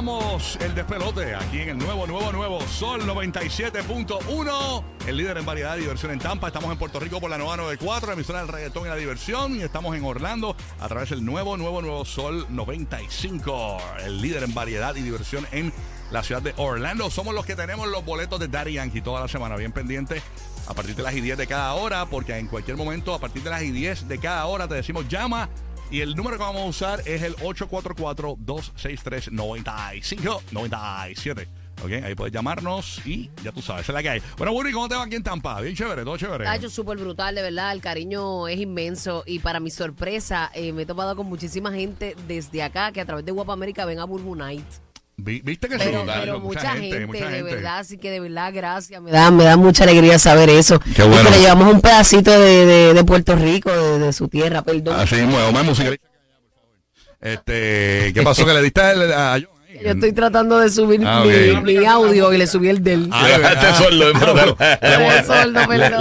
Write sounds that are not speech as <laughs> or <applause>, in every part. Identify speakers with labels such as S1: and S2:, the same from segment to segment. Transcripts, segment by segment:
S1: El despelote aquí en el nuevo, nuevo, nuevo Sol 97.1, el líder en variedad y diversión en Tampa. Estamos en Puerto Rico por la nueva 94, emisora del reggaetón y la diversión. Y estamos en Orlando a través del nuevo, nuevo, nuevo Sol 95, el líder en variedad y diversión en la ciudad de Orlando. Somos los que tenemos los boletos de Daddy Yankee toda la semana, bien pendiente. A partir de las y 10 de cada hora, porque en cualquier momento, a partir de las y 10 de cada hora, te decimos llama y el número que vamos a usar es el 844-263-9597. Ok, ahí puedes llamarnos y ya tú sabes, es la que hay. Bueno, Burry, ¿cómo te va aquí en Tampa? Bien chévere, todo chévere.
S2: Hecho súper brutal, de verdad. El cariño es inmenso. Y para mi sorpresa, eh, me he topado con muchísima gente desde acá que a través de Guapa América ven a Burbu Night.
S1: Vi- ¿Viste que sí?
S2: Pero,
S1: Claro,
S2: pero mucha, gente,
S1: mucha
S2: de
S1: gente.
S2: verdad, así que de verdad, gracias. Me da, me da mucha alegría saber eso.
S1: Qué bueno.
S2: Y que le llevamos un pedacito de, de- de Puerto Rico, de, de su tierra, perdón.
S1: Así mismo, más música. Este, ¿qué pasó que le diste el- a John?
S2: Yo estoy tratando de subir
S1: Ah,
S2: mi, audio y le subí el del. <laughs>
S3: Le
S1: ah.
S2: Estoy sordo,
S1: le,
S2: perdón.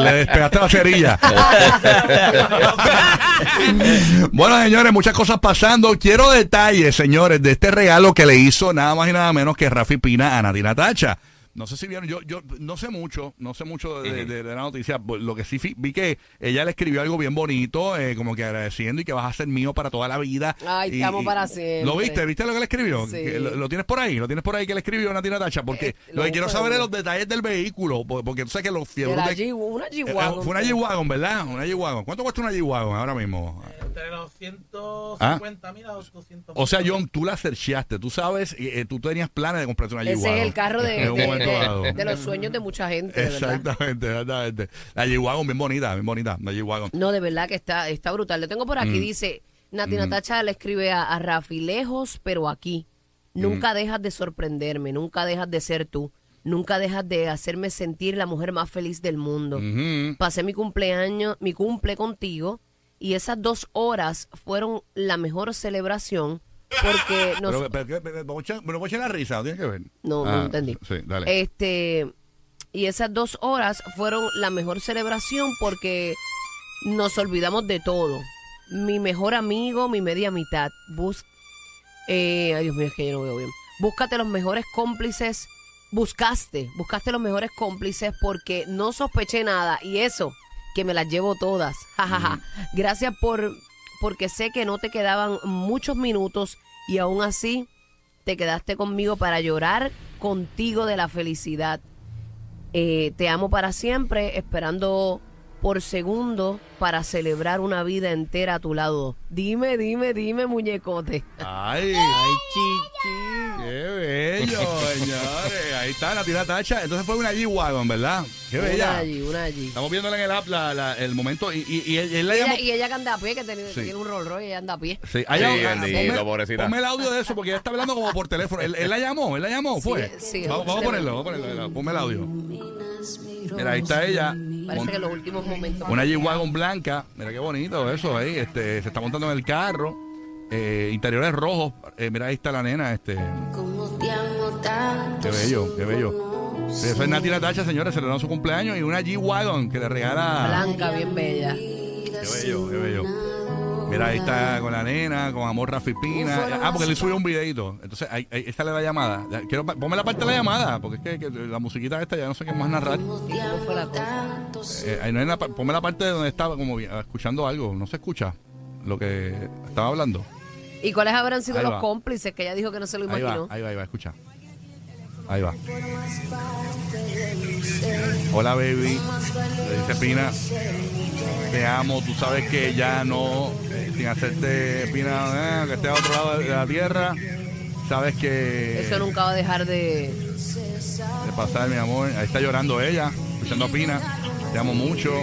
S1: le despegaste la cerilla. <laughs> bueno, señores, muchas cosas pasando. Quiero detalles, señores, de este regalo que le hizo nada más y nada menos que Rafi Pina a Natina Tacha. No sé si vieron, yo, yo no sé mucho, no sé mucho de, de- de la noticia. Lo que sí vi que ella le escribió algo bien bonito, eh, como que agradeciendo y que vas a ser mío para toda la vida.
S2: Ay, te
S1: Y-
S2: amo
S1: y-
S2: para siempre.
S1: ¿Lo viste? ¿Viste lo que le escribió?
S2: Sí.
S1: Lo, lo tienes por ahí? ¿Lo tienes por ahí que le escribió Natina Tacha? Porque
S2: Eh,
S1: lo
S2: lo
S1: que quiero saber es los detalles del vehículo, po- porque tú sabes que los
S2: De
S1: de-
S2: G, una
S1: eh, eh,
S2: G-Wagon.
S1: Fue una G-Wagon, ¿verdad? Una G-Wagon. ¿Cuánto cuesta una G-Wagon ahora mismo?
S4: Entre los 150 mil a los 200
S1: O sea, John, tú la searchaste, tú sabes, eh, eh, tú tenías planes de comprarte una G-Wagon.
S2: Ese es el carro de, <laughs> De- los sueños de mucha gente, de.
S1: Exactamente, exactamente. La G-Wagon bien bonita, bien bonita, la G-Wagon.
S2: No, de verdad que está, está brutal. Lo tengo por
S1: Mm.
S2: aquí, dice, Nati Natacha le escribe a, a Rafi, lejos pero aquí.
S1: Mm.
S2: Nunca dejas de sorprenderme, nunca dejas de ser tú, nunca dejas de hacerme sentir la mujer más feliz del mundo. Pasé mi cumpleaños, mi cumple contigo y esas dos horas fueron la mejor celebración porque nos...
S1: Pero, pero, pero, pero, la risa, ¿no tiene que ver?
S2: No, no
S1: Ah,
S2: entendí.
S1: Sí, dale.
S2: Este, y esas dos horas fueron la mejor celebración porque nos olvidamos de todo. Mi mejor amigo, mi media mitad. Bus eh, ay, Dios mío, es que yo no veo bien. Búscate los mejores cómplices. Buscaste, buscaste los mejores cómplices porque no sospeché nada. Y eso, que me las llevo todas. Ja, ja, ja. Gracias por, porque sé que no te quedaban muchos minutos y aún así te quedaste conmigo para llorar contigo de la felicidad. Eh, te amo para siempre, esperando por segundo para celebrar una vida entera a tu lado. Dime, dime, dime, muñecote.
S1: Ay,
S2: Ay, chichi.
S1: qué bello, <laughs> señores. Ahí está la tira tacha. Entonces fue una G-Wagon, ¿verdad? Qué bella.
S2: Una allí, una allí.
S1: Estamos viéndola en el app la- la- el momento y, y, y él, él la
S2: Y
S1: llamó.
S2: ella, y ella que anda a pie, que tiene,
S1: Sí.
S2: tiene un Rolls Royce, ella anda a pie.
S1: Sí, ah, ya-
S3: Sí, bendito,
S1: ponme,
S3: pobrecita.
S1: ponme el audio de eso porque ella está hablando como por teléfono. Él, él la llamó, él la llamó, fue.
S2: sí,
S1: vamos, vamos a ponerlo, vamos a ponerlo. Ponme el audio. Mira, ahí está ella.
S2: Parece que en los últimos momentos.
S1: Una G-Wagon blanca. Mira qué bonito eso ahí. Este, se está montando en el carro. Eh, interiores rojos. Eh, mira, ahí está la nena. Este, qué bello, qué bello. Eso es Nati Natacha, señores. Celebrando su cumpleaños y una G-Wagon que le regala.
S2: Blanca, bien bella.
S1: Qué bello, qué bello. Mira, ahí está con la nena, con Amor Rafi Pina. Ah, porque le subió un videito. Entonces, ahí, ahí está la llamada. Quiero, ponme la parte de la llamada, porque es que, que la musiquita esta ya no sé qué más narrar. Eh, ahí no hay la ponme la parte de donde estaba como escuchando algo. No se escucha lo que estaba hablando.
S2: ¿Y cuáles habrán sido
S1: Ahí
S2: los
S1: va.
S2: cómplices que ella dijo que no se lo
S1: Ahí va,
S2: imaginó?
S1: ahí va, ahí va, escucha. Ahí va. Hola, baby. Le dice Pina. Te amo. Tú sabes que ya no, eh, sin hacerte Pina, eh, que esté a otro lado de la tierra. Sabes que.
S2: Eso nunca va a dejar de...
S1: de pasar, mi amor. Ahí está llorando ella, escuchando a Pina. Te amo mucho.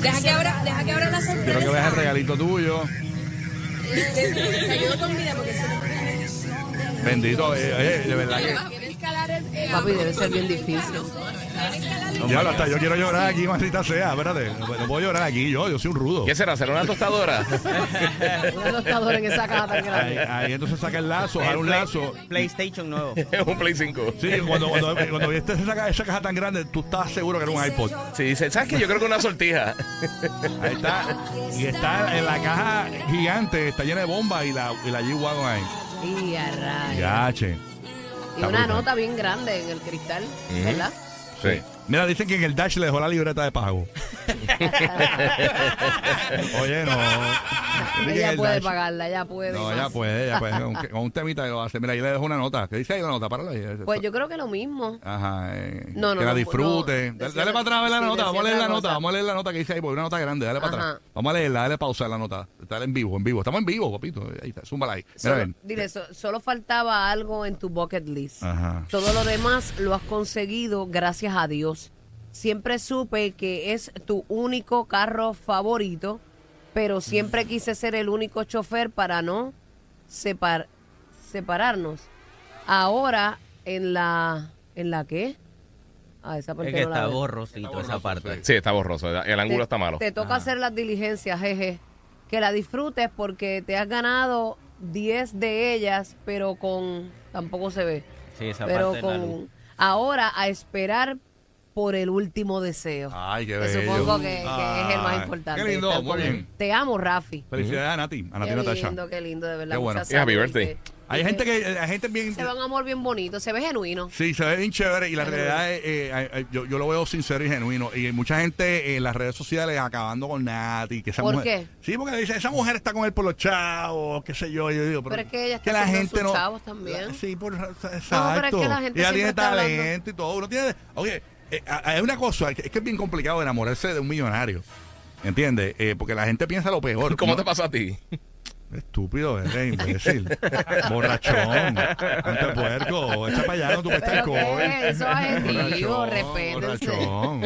S3: Deja que abra, deja que abra la sorpresa.
S1: Quiero que veas el regalito tuyo. Bendito, eh, eh, de verdad que.
S2: Papi, debe ser bien difícil.
S1: Yo quiero llorar aquí, maldita sea. Espérate, no, puedo llorar aquí yo, yo soy un rudo.
S5: ¿Qué será? ¿Será una tostadora? <laughs>
S2: Una tostadora en esa caja tan grande.
S1: ahí entonces saca el lazo, jala un lazo.
S6: PlayStation nuevo. <laughs>
S5: un Play 5.
S1: Sí, cuando, cuando, cuando viste esa, caja- esa caja tan grande, tú estás seguro que era un iPod.
S5: Sí, dice, ¿sabes qué? Yo creo que una sortija.
S1: Ahí está. Y está en la caja gigante, está llena de bombas y la, y la G-Wagon ahí.
S2: Y a rayos.
S1: Ya, che.
S2: Y
S1: Está
S2: una
S1: brutal.
S2: nota bien grande en el cristal, ¿verdad?
S5: Sí.
S1: Mira, dicen que en el Dash le dejó la libreta de pago. <laughs> Oye, no. Dicen que en
S2: Ella
S1: el
S2: puede
S1: Dash-
S2: pagarla, ella puede.
S1: No,
S2: y
S1: ella
S2: más.
S1: puede, ella puede. Con, con un temita que lo hace. Mira, ahí le dejo una nota. ¿Qué dice ahí la nota? Párala ahí.
S2: Pues yo creo que lo mismo.
S1: Ajá. eh,
S2: No, no,
S1: que la
S2: no,
S1: disfrute.
S2: no,
S1: dale, dale para atrás a ver la
S2: sí,
S1: nota. Vamos a leer la nota. Vamos a leer la nota que dice ahí, porque una nota grande. Dale para
S2: Ajá.
S1: atrás. Vamos a leerla, dale pausa a la nota. Está en vivo, en vivo. Estamos en vivo, papito. Ahí está, zúmbala ahí. Mira,
S2: Solo, dile, so- solo faltaba algo en tu bucket list.
S1: Ajá.
S2: Todo lo demás lo has conseguido gracias a Dios. Siempre supe que es tu único carro favorito, pero siempre quise ser el único chofer para no separ- separarnos. Ahora, en la... ¿En la qué? Ah, esa parte
S6: Es que
S2: no la
S6: está borrosito esa parte.
S5: Sí, está borroso. El ángulo
S2: Te-
S5: está malo.
S2: Te toca hacer las diligencias, jeje. Que la disfrutes porque te has ganado 10 de ellas, pero con... Tampoco se ve.
S6: Sí, esa
S2: pero
S6: parte de la luz.
S2: con... Ahora a esperar por el último deseo.
S1: Ay, qué
S2: Que
S1: bello.
S2: supongo que, que es el más importante.
S1: Qué lindo, muy
S2: con
S1: bien.
S2: Te amo, Rafi.
S1: Felicidades a Nati, a Nati
S2: Qué
S1: Natasha.
S2: lindo, qué lindo, de verdad.
S1: Qué bueno.
S5: Y happy birthday.
S1: Hay gente que, hay gente bien...
S2: Se ve un amor bien bonito, se ve genuino.
S1: Sí, se ve bien chévere y la realidad es, eh, eh, eh, yo, yo lo veo sincero y genuino. Y hay mucha gente en las redes sociales acabando con Nati. Que esa
S2: ¿Por
S1: mujer,
S2: qué?
S1: Sí, porque dice, esa mujer está con él por los chavos, qué sé yo. yo digo,
S2: Pero es que ella está haciendo sus chavos también.
S1: Sí, por, exacto.
S2: es que la gente
S1: ella
S2: siempre
S1: tiene
S2: está hablando.
S1: talento y todo. Uno tiene, oye, eh, hay una cosa, que- es que es bien complicado enamorarse de un millonario. ¿Entiendes? Eh, porque la gente piensa lo peor.
S5: ¿Cómo
S1: ¿no?
S5: te pasó a ti?
S1: Estúpido, eres imbécil. <laughs> Borrachón. Ante puerco. Echa para allá, no tú estás
S2: ¿Pero
S1: COVID.
S2: qué? Eso es adjetivo, respétense.
S1: Borrachón.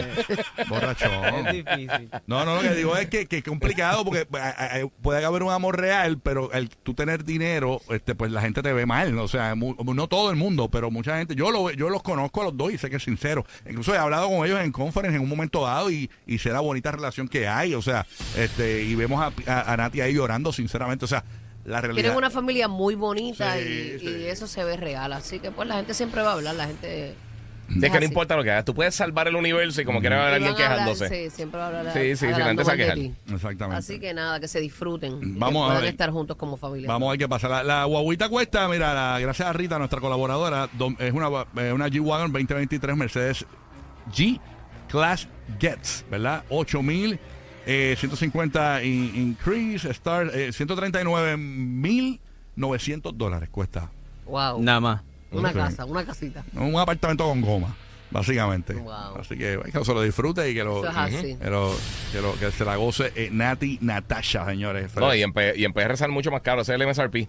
S1: Borrachón.
S6: Es difícil.
S1: No, no, lo que digo es que, que es complicado porque eh, eh, puede haber un amor real, pero el tú tener dinero, este, pues la gente te ve mal. ¿no? O sea, mu- no todo el mundo, pero mucha gente. Yo lo, yo los conozco a los dos y sé que es sincero. Incluso he hablado con ellos en conference en un momento dado y, y sé la bonita relación que hay. O sea, este, y vemos a, a, a Nati ahí llorando, sinceramente. O sea, la realidad.
S2: Tienen una familia muy bonita
S1: Sí,
S2: y,
S1: sí.
S2: y eso se ve real. Así que pues la gente siempre va a hablar, la gente...
S5: Es que no importa lo que hagas. Tú puedes salvar el universo y como quiera va a haber alguien
S2: hablar,
S5: quejándose.
S2: Sí, siempre va a hablar.
S5: Sí, sí, sí, la gente se
S2: de.
S1: Exactamente.
S2: Así que nada, que se disfruten.
S1: Vamos a
S2: que
S1: ver.
S2: estar juntos como familia.
S1: Vamos a ver qué pasa. La, la guaguita cuesta, mira, la- gracias a Rita, nuestra colaboradora, do- es una, eh, una G-Wagon 2023 Mercedes G Class Gets, ¿verdad? 8000, eh, 150 in- increase, start, eh, 139 mil 900 dólares cuesta.
S2: Wow.
S6: Nada más.
S2: Una
S1: Sí.
S2: casa, una casita.
S1: Un apartamento con goma, básicamente.
S2: Wow.
S1: Así que, que se lo disfrute y que lo,
S2: Eso es así.
S1: que lo- que lo- que se la goce eh, Nati Natasha, señores.
S5: No, y en, P- y en PR sale mucho más caro. Ese es el MSRP.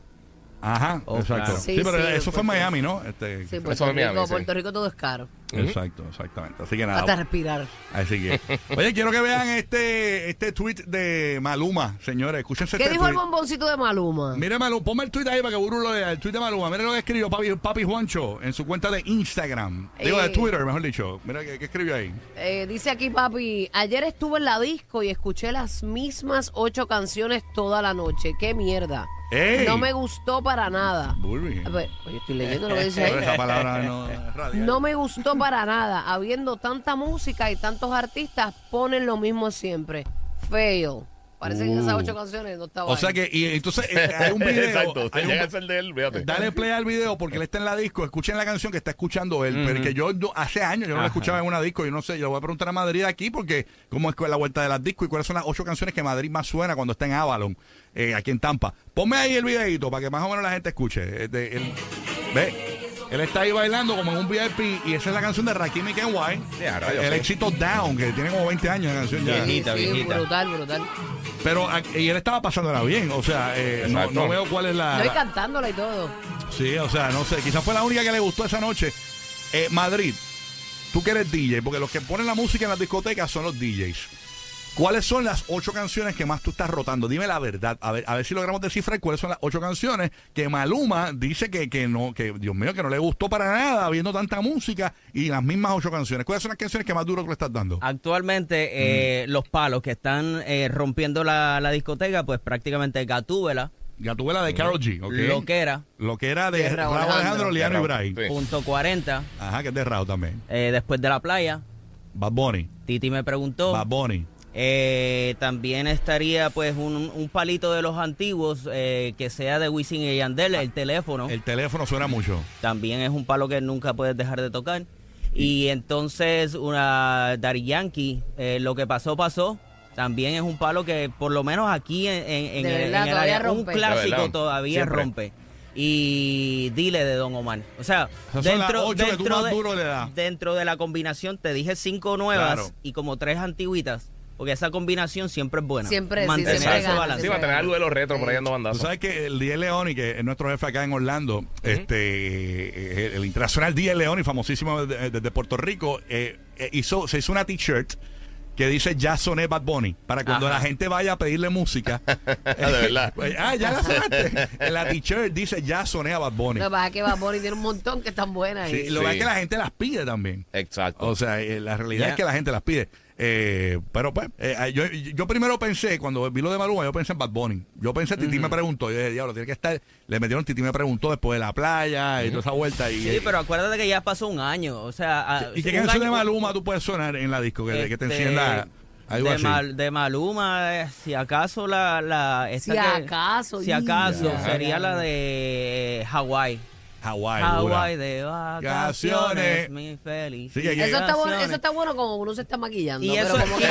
S1: Ajá,
S6: Oh,
S1: exacto.
S6: claro.
S1: Sí,
S2: Sí,
S1: pero
S2: sí,
S1: eso fue en Miami, ¿no? Este,
S2: Sí,
S5: Eso
S2: Puerto
S5: es Miami,
S2: Rico,
S5: sí.
S2: Puerto Rico todo es caro.
S1: Exacto, exactamente. Así que nada.
S2: Hasta respirar.
S1: Así que. Oye, quiero que vean este este tweet de Maluma, señores. Escúchense
S2: ¿Qué
S1: este
S2: dijo el bomboncito de Maluma?
S1: Mire, Maluma, ponme el tweet ahí para que Buru lo lea. El tweet de Maluma. Mire lo que escribió Papi, Papi Juancho en su cuenta de Instagram. Digo, de
S2: Eh.
S1: Twitter, mejor dicho. Mira, ¿qué, qué escribió ahí?
S2: Eh, dice aquí, papi, ayer estuve en la disco y escuché las mismas ocho canciones toda la noche. ¡Qué mierda!
S1: ¡Ey!
S2: No me gustó para nada. A ver, oye, estoy leyendo lo que dice <laughs> ahí.
S1: esa palabra no es radial.
S2: No me gustó para nada. Habiendo tanta música y tantos artistas, ponen lo mismo siempre. Fail. Parece que esas
S1: Uh.
S2: ocho canciones no
S1: O sea que, y entonces eh, hay un <laughs> video.
S5: Exacto.
S1: hay un-
S5: ser de él, fíjate.
S1: Dale play al video porque él está en la disco. Escuchen la canción que está escuchando él. Pero que yo, yo hace años yo no la escuchaba en una disco. Yo no sé, yo le voy a preguntar a Madrid aquí porque cómo es la vuelta de las discos y cuáles son las ocho canciones que Madrid más suena cuando está en Avalon, eh, aquí en Tampa. Ponme ahí el videito para que más o menos la gente escuche. Eh, de- ve, él está ahí bailando como en un VIP y esa es la canción de Rakim y Kenway.
S5: Rayos,
S1: el éxito Down, que tiene como 20 años la canción ya.
S6: Viejita,
S2: sí,
S6: viejita.
S2: brutal, brutal.
S1: Pero y él estaba pasándola bien. O sea, eh, no, veo cuál es la.
S2: No, y
S1: la-
S2: cantándola y todo.
S1: Sí, o sea, no sé, quizás fue la única que le gustó esa noche. Eh, Madrid, tú que eres DJ, porque los que ponen la música en las discotecas son los DJs. ¿Cuáles son las ocho canciones que más tú estás rotando? Dime la verdad. A ver, a ver si logramos descifrar cuáles son las ocho canciones que Maluma dice que, que no, que Dios mío, que no le gustó para nada viendo tanta música y las mismas ocho canciones. ¿Cuáles son las canciones que más duro tú le estás dando?
S6: Actualmente, eh, los palos que están eh, rompiendo la, la discoteca, pues prácticamente Gatúbela,
S1: Ya tuve la de Carol G, ¿ok?
S6: lo que era,
S1: Lo que era de
S2: De
S1: Raúl Alejandro,
S2: Alejandro.
S1: Liano
S5: De
S1: y Bray.
S5: sí.
S6: punto 40,
S1: Ajá, que es de Raúl también.
S6: eh, después de la playa,
S1: Bad Bunny.
S6: Titi me preguntó.
S1: Bad Bunny.
S6: Eh, también estaría pues un, un palito de los antiguos eh, que sea de Wisin y Yandel, el teléfono.
S1: El teléfono suena mucho.
S6: También es un palo que nunca puedes dejar de tocar. Y entonces una Daddy Yankee, eh, lo que pasó, pasó. También es un palo que por lo menos aquí en, en- en
S2: De
S6: el,
S2: verdad,
S6: en el
S2: todavía
S6: área, un clásico todavía
S5: Siempre.
S6: rompe. Y dile de Don Omar. O sea, dentro, dentro de, dentro de la combinación te dije cinco nuevas
S1: Claro.
S6: y como tres antiguitas. Porque esa combinación siempre es buena.
S2: Siempre, sí,
S6: Mantener
S2: siempre
S6: ese
S2: gana,
S6: balance.
S5: Sí, va a tener algo de los retros por ahí ando
S1: Tú
S5: bandazo.
S1: sabes que el DJ Leoni, que es nuestro jefe acá en Orlando, este, eh, el internacional DJ Leoni, famosísimo desde, Puerto Rico, eh, eh, hizo, se hizo una t-shirt que dice ya soné Bad Bunny para cuando
S6: Ajá.
S1: la gente vaya a pedirle música. <laughs>
S5: De verdad. <laughs>
S1: ah, ya la sonaste. En la t-shirt dice ya soné a Bad Bunny.
S2: Lo que pasa es que Bad Bunny tiene un montón que están buenas.
S1: Sí,
S2: y-
S1: lo que
S5: Sí.
S1: es que la gente las pide también.
S5: Exacto.
S1: O sea, eh, la realidad es que la gente las pide. Eh, pero pues, eh, yo, yo primero pensé, cuando vi lo de Maluma, yo pensé en Bad Bunny. Yo pensé, Titi me preguntó, yo dije, diablo, tiene que estar. Le metieron Titi me preguntó después de la playa y toda esa vuelta. Y,
S6: Sí, pero acuérdate que ya pasó un año. O sea, a-
S1: ¿Y qué canción de
S6: año-
S1: Maluma tú puedes sonar en la disco que, que te
S6: este,
S1: encienda algo
S6: de,
S1: así?
S6: Mal- de Maluma, eh, si acaso la... la esta
S2: Si
S6: que-
S2: acaso,
S6: Si acaso,
S2: ya.
S6: sería la de Hawái.
S1: Hawái.
S6: De
S1: Vacaciones.
S6: mi feliz.
S1: Sí, que-
S2: Eso está, bueno, eso está bueno como uno se está maquillando.
S6: Y
S2: pero
S6: eso-
S2: como que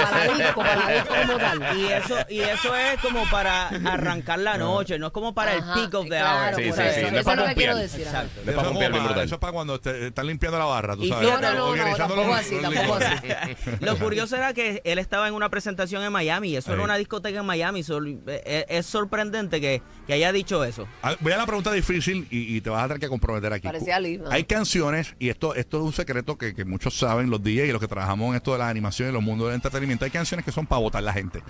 S2: como tal. <laughs>
S6: Y eso, y eso es como para arrancar la noche, no es como para
S2: Ajá,
S6: el peak of the
S2: claro,
S6: hour.
S5: Sí,
S2: por
S5: sí,
S2: eso.
S5: no es
S2: Eso
S5: para
S2: es lo que quiero
S5: pompear.
S2: decir. ajá.
S6: Exacto.
S5: De
S1: Eso, es
S5: pompear,
S1: como
S5: bien
S1: para-
S5: brutal.
S1: eso es para cuando te, están limpiando la barra, tú
S6: Y
S1: sabes.
S6: fíjate-
S2: No, no, no,
S1: Organizando
S2: tampoco
S1: los-
S2: así,
S1: los
S2: tampoco así. <laughs>
S6: Lo curioso era que él estaba en una presentación en Miami y eso era una discoteca en Miami. sol- eh, es, sorprendente que, que haya dicho eso.
S1: Ah, Voy a la pregunta difícil y, y te vas a tener que comprometer aquí.
S2: Parecía ¿no?
S1: Hay canciones, y esto, esto es un secreto que, que muchos saben, los DJs y los que trabajamos en esto de las animaciones y los mundos del entretenimiento. Hay canciones que son para votar la gente.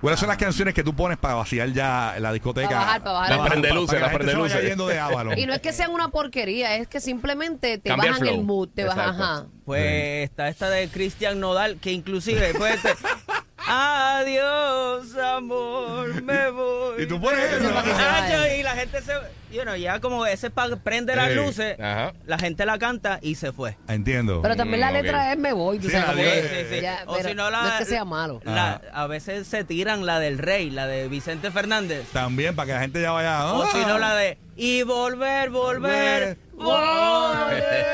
S1: ¿Cuáles son las canciones que tú pones para vaciar ya la discoteca?
S2: Para bajar, para bajar.
S5: Las prende luces, las prende
S1: se vaya
S5: luces.
S1: yendo de.
S2: Y no es que sean una porquería, es que simplemente te
S5: Cambia el
S2: bajan el,
S5: flow.
S2: mood, te bajan, ajá.
S6: Pues está esta de Cristian Nodal, que inclusive fue este, <laughs> Adiós, amor, me voy.
S1: Y tú pones eso.
S6: Y la gente se... You know, ya como ese pa- prende las
S1: Ey.
S6: luces,
S5: Ajá.
S6: la gente la canta y se fue.
S1: Entiendo.
S2: Pero también la
S5: Mm,
S2: letra
S5: ok.
S2: es me voy, tú
S1: Sí,
S2: sabes.
S1: la
S2: como
S1: de-
S2: que-
S1: sí, sí.
S2: ya,
S6: O
S2: pero
S6: si no, la-
S2: no es que sea malo.
S6: La- a veces se tiran la del rey, la de Vicente Fernández.
S1: También, para que la gente ya vaya.
S6: O
S1: "Ah".
S6: si no, la de y volver, volver, volver.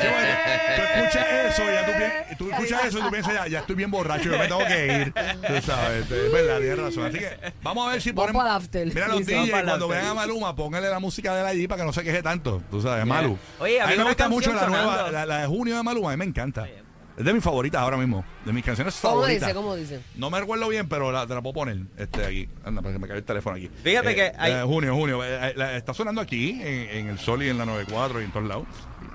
S1: Sí, bueno, tú escuchas eso, ya tú, pi- tú escuchas eso y tú piensas, ya, ya estoy bien borracho, yo me tengo que ir. Tú sabes, es verdad, tienes razón. Así que vamos a ver si
S2: Vamos
S1: ponemos.
S2: para el after.
S1: Mira, los DJs,
S6: vamos para el
S1: cuando
S6: after.
S1: vean a Maluma, póngale la música de él allí para que no se queje tanto. Tú sabes, Malu.
S6: Oye,
S1: a mí
S6: había
S1: me
S6: una
S1: gusta mucho
S6: canción
S1: la nueva,
S6: sonando.
S1: la, la de junio de Maluma, a mí me encanta. Es de mis favoritas ahora mismo, de mis canciones
S2: ¿Cómo
S1: favoritas.
S2: dice? ¿Cómo dice?
S1: No me recuerdo bien, pero la, te la puedo poner este, aquí. Anda, para que me caiga el teléfono aquí.
S6: Fíjate que hay-
S1: eh, junio, junio. eh, eh, la- está sonando aquí, en, en el Sol y en la 94 y en todos lados.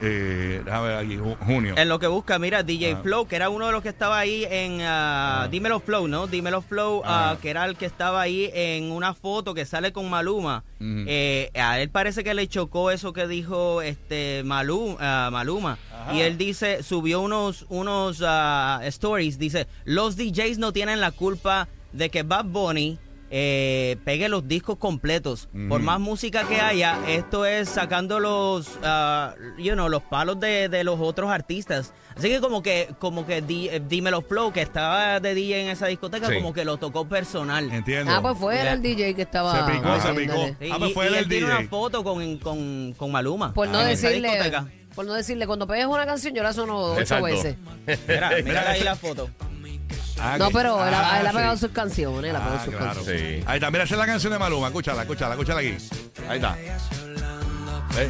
S1: Eh, déjame ver aquí, ju- junio.
S6: En lo que busca, mira, DJ
S1: Ajá.
S6: Flow, que era uno de los que estaba ahí en ah, Dímelo Flow, ¿no? Dímelo Flow, ah, que era el que estaba ahí en una foto que sale con Maluma. Eh, a él parece que le chocó eso que dijo este Malum, ah, Maluma. Y él dice, subió unos, unos ah, stories, dice, los DJs no tienen la culpa de que Bad Bunny eh, pegue los discos completos. Por más música que haya, esto es sacando los, ah, you know, los palos de, de los otros artistas. Así que como que, como que Di- eh, Dímelo Flow, que estaba de DJ en esa discoteca,
S5: Sí.
S6: como que lo tocó personal.
S1: Entiendo.
S2: Ah, pues fue el DJ que estaba.
S1: Se picó, se picó.
S6: Sí,
S1: Ah, pues
S6: y-
S1: fue
S6: y
S1: él el
S6: tiene
S1: DJ.
S6: una foto con, con, con Maluma.
S2: Por no
S6: esa
S2: decirle.
S6: discoteca.
S2: Por no decirle, cuando pegues una canción, yo la sono ocho veces.
S6: Mira, mira ahí la foto.
S1: Ah,
S2: No,
S1: que-
S2: pero él, ha-
S1: ah,
S2: él ha
S1: sí.
S2: pegado sus canciones. Él ha pegado
S1: Ah,
S2: sus
S1: claro.
S2: canciones.
S5: Sí.
S1: Ahí está, mira, esa es la canción de Maluma. Escúchala, escúchala, escúchala aquí. Ahí está. ¿Eh?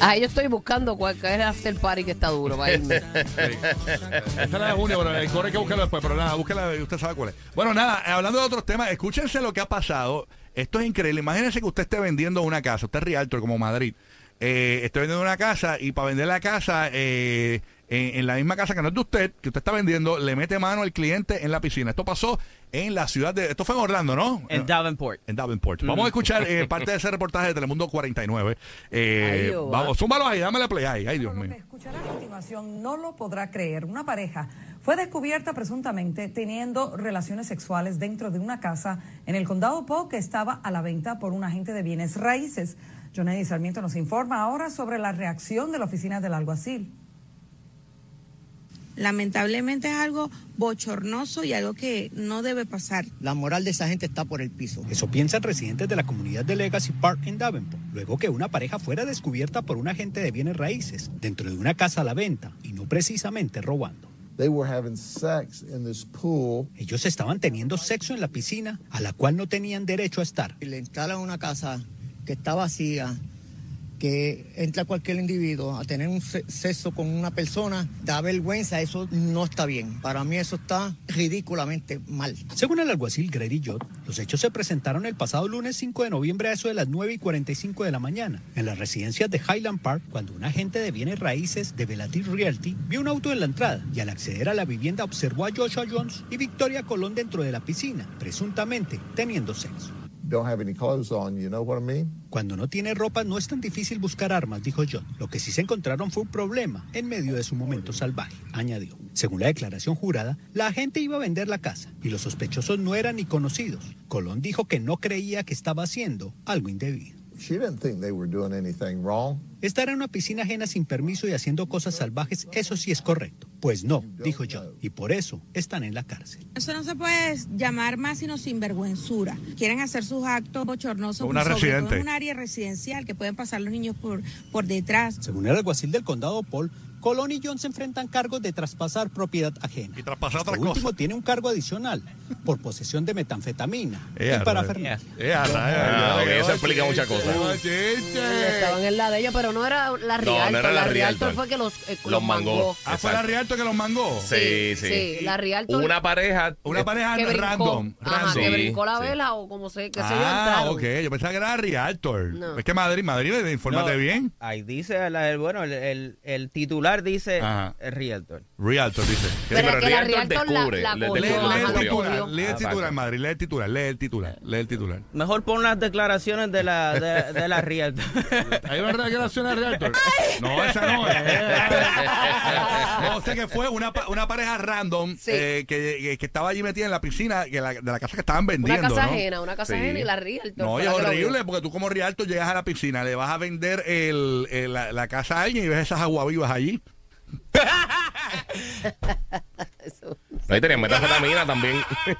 S2: Ah, yo estoy buscando cuál es el after party que está duro para irme. <laughs>
S1: Esa es la de junio, pero el core hay que buscarlo después, pero nada, búsquela y usted sabe cuál es. Bueno, nada, eh, hablando de otros temas, escúchense lo que ha pasado. Esto es increíble. Imagínense que usted esté vendiendo una casa, usted es realtor como Madrid. Eh, esté vendiendo una casa y para vender la casa, eh, en, en la misma casa que no es de usted, que usted está vendiendo, le mete mano al cliente en la piscina. Esto pasó en la ciudad de... Esto fue en Orlando, ¿no?
S6: En Davenport.
S1: En Davenport. Vamos a escuchar eh, <laughs> parte de ese reportaje de Telemundo 49. Eh,
S2: Ay,
S1: vamos, súmalo ahí, dámele play ahí. Ay, Dios mío.
S7: escuchará a continuación no lo podrá creer. Una pareja fue descubierta presuntamente teniendo relaciones sexuales dentro de una casa en el condado Polk que estaba a la venta por un agente de bienes raíces. Johnny Sarmiento nos informa ahora sobre la reacción de la oficina del alguacil.
S3: Lamentablemente es algo bochornoso y algo que no debe pasar.
S8: La moral de esa gente está por el piso.
S9: Eso piensan residentes de la comunidad de Legacy Park en Davenport, luego que una pareja fuera descubierta por un agente de bienes raíces dentro de una casa a la venta y no precisamente robando.
S10: They were having sex in this pool.
S9: Ellos estaban teniendo sexo en la piscina a la cual no tenían derecho a estar.
S8: Y le instalan una casa que está vacía, que entra cualquier individuo a tener un se- sexo con una persona, da vergüenza, eso no está bien. Para mí eso está ridículamente mal.
S9: Según el alguacil Grady Jott, los hechos se presentaron el pasado lunes 5 de noviembre a eso de las 9 y 45 de la mañana en las residencias de Highland Park cuando un agente de bienes raíces de Velatir Realty vio un auto en la entrada y al acceder a la vivienda observó a Joshua Jones y Victoria Colón dentro de la piscina, presuntamente teniendo sexo. Cuando no tiene ropa no es tan difícil buscar armas, dijo John. Lo que sí se encontraron fue un problema en medio de su momento salvaje, añadió. Según la declaración jurada, la agente iba a vender la casa y los sospechosos no eran ni conocidos. Colón dijo que no creía que estaba haciendo algo indebido.
S10: She didn't think they were doing anything wrong.
S9: Estar en una piscina ajena sin permiso y haciendo cosas salvajes, eso sí es correcto. Pues no, dijo John, y por eso están en la cárcel.
S3: Eso no se puede llamar más sino sinvergüenzura. Quieren hacer sus actos bochornosos
S1: Una
S3: sobre todo
S1: residente.
S3: en un área residencial que pueden pasar los niños por, por detrás.
S9: Según el alguacil del condado Paul, Colón y John se enfrentan cargos de traspasar propiedad ajena.
S1: Y traspasar
S9: Este
S1: otras
S9: último tiene un cargo adicional por posesión de metanfetamina
S1: Eh,
S9: y parafernalia.
S1: Eh,
S5: Ah, eso explica muchas cosas.
S2: Estaban en la de ellos, pero no era la Rialto.
S5: no era la
S2: la Rialto
S5: Rialto.
S2: fue que los, eh,
S5: Los mangó.
S1: Ah, fue la. Rialto que los mangó.
S5: Sí, sí.
S2: Sí, la Rialto.
S5: Una pareja.
S1: Una pareja
S2: que brincó.
S1: random.
S2: Ajá,
S1: random.
S2: que brincó la
S5: sí.
S2: vela o como se, que se yo
S1: Ah, ok. Yo pensaba que era Rialtor.
S2: No.
S1: Es que Madrid, Madrid, infórmate
S6: No,
S1: bien.
S6: Ahí dice, bueno, el, el- el titular dice
S1: Ajá.
S6: el Realtor.
S1: Rialtor dice.
S2: Pero
S5: pero
S2: que la
S5: Rialto
S2: la,
S5: descubre,
S2: la
S1: Lee, el titular, lee el titular, Madrid, lee el titular, lee el titular, lee el titular.
S6: Mejor pon las declaraciones de la, de, de la Realtor. <laughs>
S1: ¿Hay una declaración de Realtor? No, esa no. <laughs> no, sé que fue una, una pareja random
S2: Sí.
S1: eh, que, que- que estaba allí metida en la piscina que la- de la casa que estaban vendiendo.
S2: Una casa
S1: ¿no?
S2: ajena, una casa
S5: Sí.
S2: ajena y la Rialto.
S1: No, es horrible porque tú como Rialto llegas a la piscina, le vas a vender el, el- la, la casa a alguien y ves esas aguavivas allí.
S5: Ahí tenían metanfetamina también.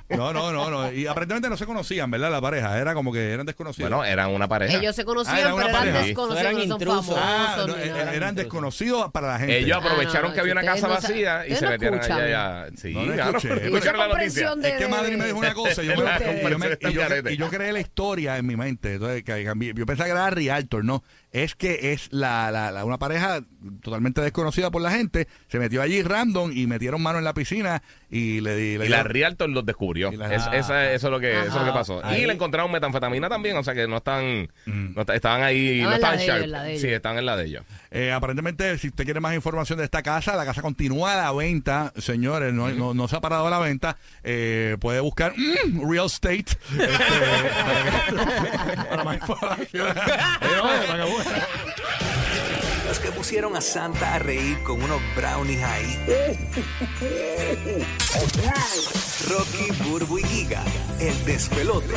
S1: No, no, no, no. Y aparentemente no se conocían, ¿verdad? La pareja. Era como que eran desconocidos.
S5: bueno, eran una pareja.
S2: Ellos se
S1: Ah,
S2: conocían,
S1: una
S2: pero eran
S1: pareja.
S2: desconocidos,
S6: Eran
S2: no son
S6: intrusos.
S2: famosos.
S1: Ah, no,
S2: ni
S1: eh,
S2: nada.
S1: eran desconocidos para la gente.
S5: Ellos
S2: Ah,
S5: aprovecharon
S2: no,
S5: que había una casa vacía y
S2: ustedes
S5: se
S2: no
S5: metieron
S2: escuchan.
S5: allá. Sí,
S1: No, no
S5: claro.
S1: escuché.
S5: Escucharon
S2: Esa
S5: la noticia.
S2: comprensión de-
S1: Es que Madrid me dijo una cosa y yo, me-
S2: Ustedes.
S1: y yo me- y yo-
S5: Garete.
S1: y yo creé la historia en mi mente. Entonces, que yo pensaba que era Rialtor, no. Es que es la, la- la- una pareja totalmente desconocida por la gente. Se metió allí random y metieron mano en la piscina y le di. le
S5: Y la
S1: dio-
S5: Realtor los descubrió.
S1: La-
S5: Es- esa- eso, es lo que, eso es lo que pasó.
S6: Ahí.
S5: Y le encontraron metanfetamina también, o sea que no están,
S1: Mm.
S5: no estaban ahí, no
S2: en la
S5: estaban
S2: de ellos,
S5: sharp.
S2: en la de ellos.
S5: Sí, estaban en la de ellos.
S1: Eh, aparentemente, si usted quiere más información de esta casa, la casa continúa a la venta, señores, no, no, no se ha parado a la venta. Eh, puede buscar mm, Real Estate este, para, <laughs> que- para más información. <laughs>
S11: Los que pusieron a Santa a reír con unos brownies ahí. <laughs> Rocky, Burbu y Giga, el despelote.